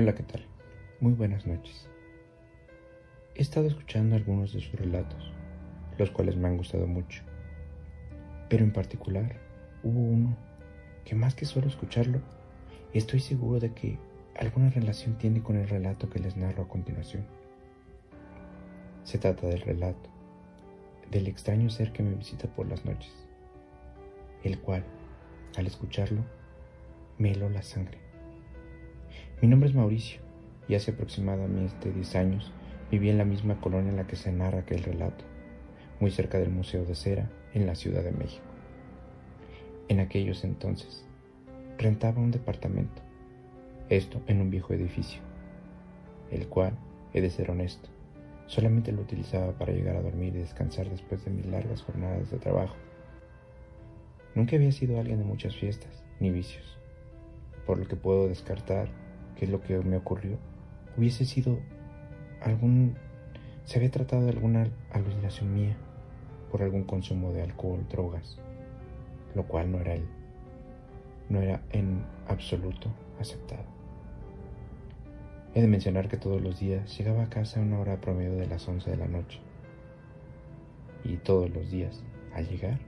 Hola, ¿qué tal? Muy buenas noches. He estado escuchando algunos de sus relatos, los cuales me han gustado mucho. Pero en particular, hubo uno que más que solo escucharlo, estoy seguro de que alguna relación tiene con el relato que les narro a continuación. Se trata del relato del extraño ser que me visita por las noches, el cual, al escucharlo, me heló la sangre. Mi nombre es Mauricio y hace aproximadamente 10 años viví en la misma colonia en la que se narra aquel relato, muy cerca del Museo de Cera en la Ciudad de México. En aquellos entonces, rentaba un departamento, esto en un viejo edificio, el cual, he de ser honesto, solamente lo utilizaba para llegar a dormir y descansar después de mis largas jornadas de trabajo. Nunca había sido alguien de muchas fiestas ni vicios, por lo que puedo descartar que lo que me ocurrió hubiese sido algún... se había tratado de alguna alucinación mía por algún consumo de alcohol, drogas, lo cual no era él, no era en absoluto aceptado. He de mencionar que todos los días llegaba a casa a una hora promedio de las 11 de la noche. Y todos los días, al llegar,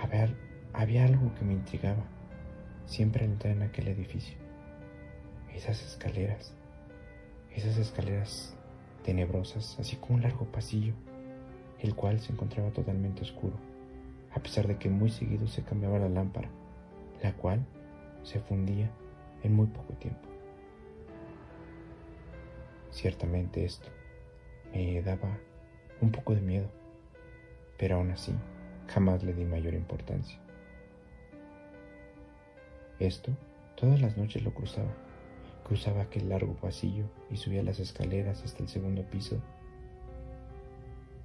había, había algo que me intrigaba siempre al entrar en aquel edificio esas escaleras, esas escaleras tenebrosas, así como un largo pasillo, el cual se encontraba totalmente oscuro, a pesar de que muy seguido se cambiaba la lámpara, la cual se fundía en muy poco tiempo. Ciertamente esto me daba un poco de miedo, pero aún así jamás le di mayor importancia. Esto todas las noches lo cruzaba Cruzaba aquel largo pasillo y subía las escaleras hasta el segundo piso,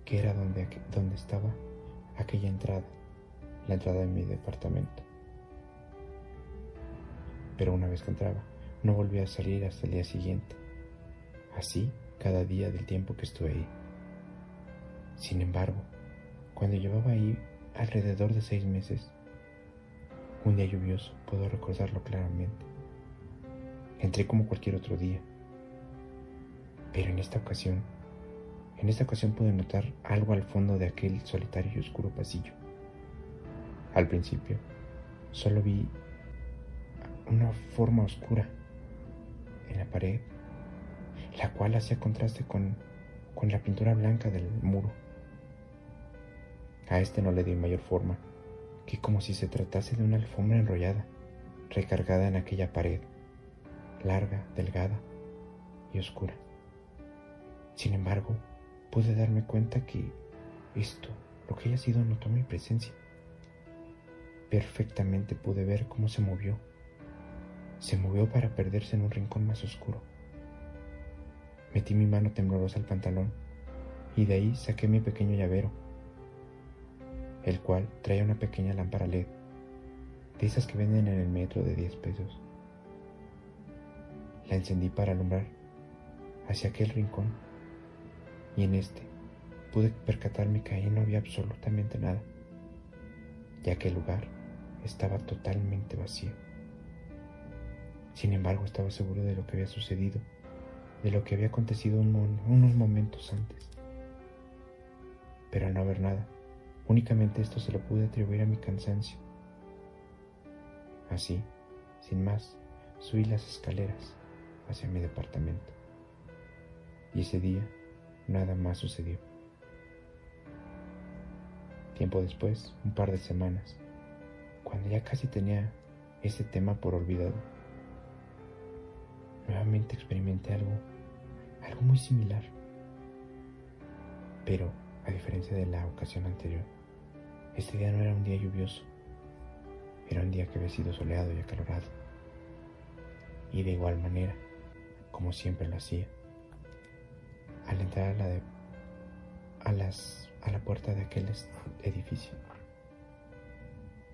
que era donde, donde estaba aquella entrada, la entrada de mi departamento. Pero una vez que entraba, no volvía a salir hasta el día siguiente. Así cada día del tiempo que estuve ahí. Sin embargo, cuando llevaba ahí alrededor de seis meses, un día lluvioso, puedo recordarlo claramente. Entré como cualquier otro día. Pero en esta ocasión, en esta ocasión pude notar algo al fondo de aquel solitario y oscuro pasillo. Al principio, solo vi una forma oscura en la pared, la cual hacía contraste con, con la pintura blanca del muro. A este no le di mayor forma que como si se tratase de una alfombra enrollada, recargada en aquella pared larga, delgada y oscura. Sin embargo, pude darme cuenta que esto, lo que haya sido, notó mi presencia. Perfectamente pude ver cómo se movió. Se movió para perderse en un rincón más oscuro. Metí mi mano temblorosa al pantalón y de ahí saqué mi pequeño llavero, el cual traía una pequeña lámpara LED, de esas que venden en el metro de 10 pesos. La encendí para alumbrar hacia aquel rincón y en este pude percatarme que ahí no había absolutamente nada, ya que el lugar estaba totalmente vacío. Sin embargo, estaba seguro de lo que había sucedido, de lo que había acontecido unos momentos antes. Pero al no haber nada, únicamente esto se lo pude atribuir a mi cansancio. Así, sin más, subí las escaleras hacia mi departamento. Y ese día nada más sucedió. Tiempo después, un par de semanas, cuando ya casi tenía ese tema por olvidado, nuevamente experimenté algo, algo muy similar. Pero, a diferencia de la ocasión anterior, este día no era un día lluvioso, era un día que había sido soleado y acalorado. Y de igual manera, como siempre lo hacía. Al entrar a la, de, a las, a la puerta de aquel edificio,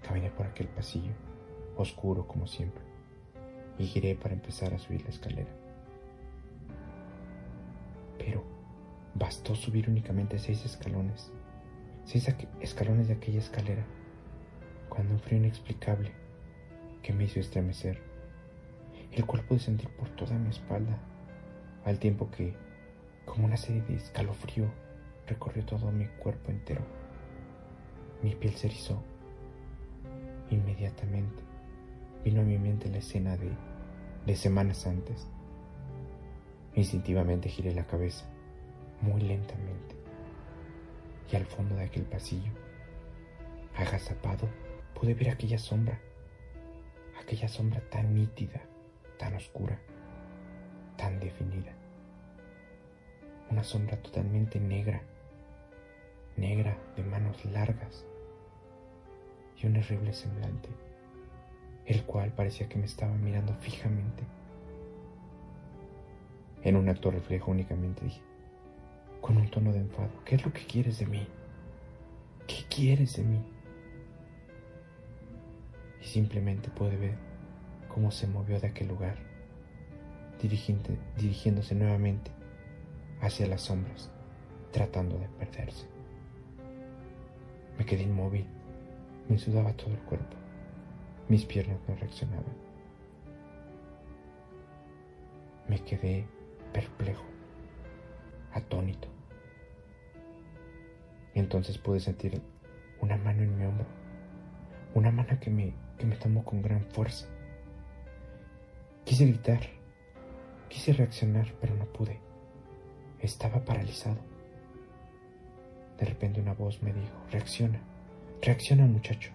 caminé por aquel pasillo, oscuro como siempre, y giré para empezar a subir la escalera. Pero bastó subir únicamente seis escalones, seis escalones de aquella escalera, cuando un frío inexplicable que me hizo estremecer el cual pude sentir por toda mi espalda, al tiempo que, como una serie de escalofrío, recorrió todo mi cuerpo entero. Mi piel se erizó. Inmediatamente vino a mi mente la escena de, de semanas antes. Instintivamente giré la cabeza, muy lentamente, y al fondo de aquel pasillo, agazapado, pude ver aquella sombra, aquella sombra tan nítida, tan oscura, tan definida. Una sombra totalmente negra, negra de manos largas y un horrible semblante, el cual parecía que me estaba mirando fijamente. En un acto reflejo únicamente dije, con un tono de enfado, ¿qué es lo que quieres de mí? ¿Qué quieres de mí? Y simplemente pude ver cómo se movió de aquel lugar, dirigiéndose nuevamente hacia las sombras, tratando de perderse. Me quedé inmóvil, me sudaba todo el cuerpo, mis piernas no reaccionaban. Me quedé perplejo, atónito. Entonces pude sentir una mano en mi hombro, una mano que me, que me tomó con gran fuerza. Quise gritar, quise reaccionar, pero no pude. Estaba paralizado. De repente una voz me dijo, reacciona, reacciona muchacho,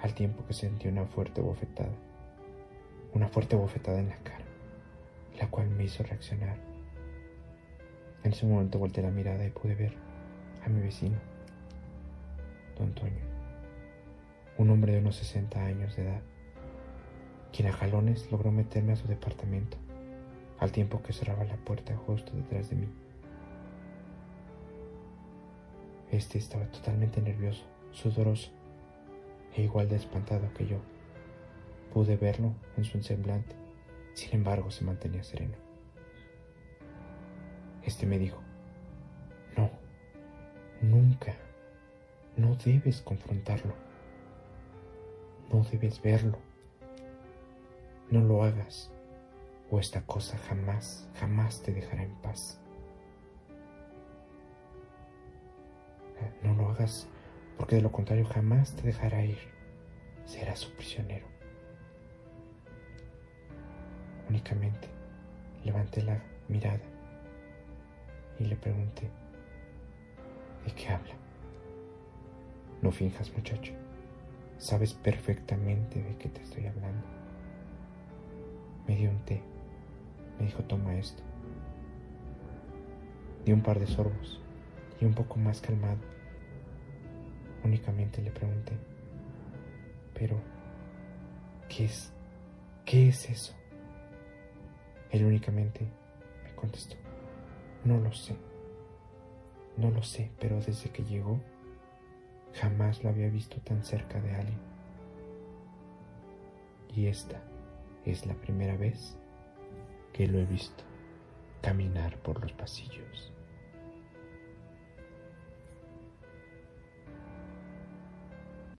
al tiempo que sentí una fuerte bofetada, una fuerte bofetada en la cara, la cual me hizo reaccionar. En ese momento volteé la mirada y pude ver a mi vecino, don Toño, un hombre de unos 60 años de edad, quien a jalones logró meterme a su departamento, al tiempo que cerraba la puerta justo detrás de mí. Este estaba totalmente nervioso, sudoroso e igual de espantado que yo. Pude verlo en su semblante, sin embargo se mantenía sereno. Este me dijo, no, nunca, no debes confrontarlo, no debes verlo, no lo hagas, o esta cosa jamás, jamás te dejará en paz. No lo hagas porque de lo contrario jamás te dejará ir. Serás su prisionero. Únicamente levanté la mirada y le pregunté, ¿de qué habla? No finjas muchacho, sabes perfectamente de qué te estoy hablando. Me dio un té, me dijo toma esto. Di un par de sorbos y un poco más calmado. Únicamente le pregunté, pero, ¿qué es? ¿Qué es eso? Él únicamente me contestó, no lo sé, no lo sé, pero desde que llegó, jamás lo había visto tan cerca de alguien. Y esta es la primera vez que lo he visto caminar por los pasillos.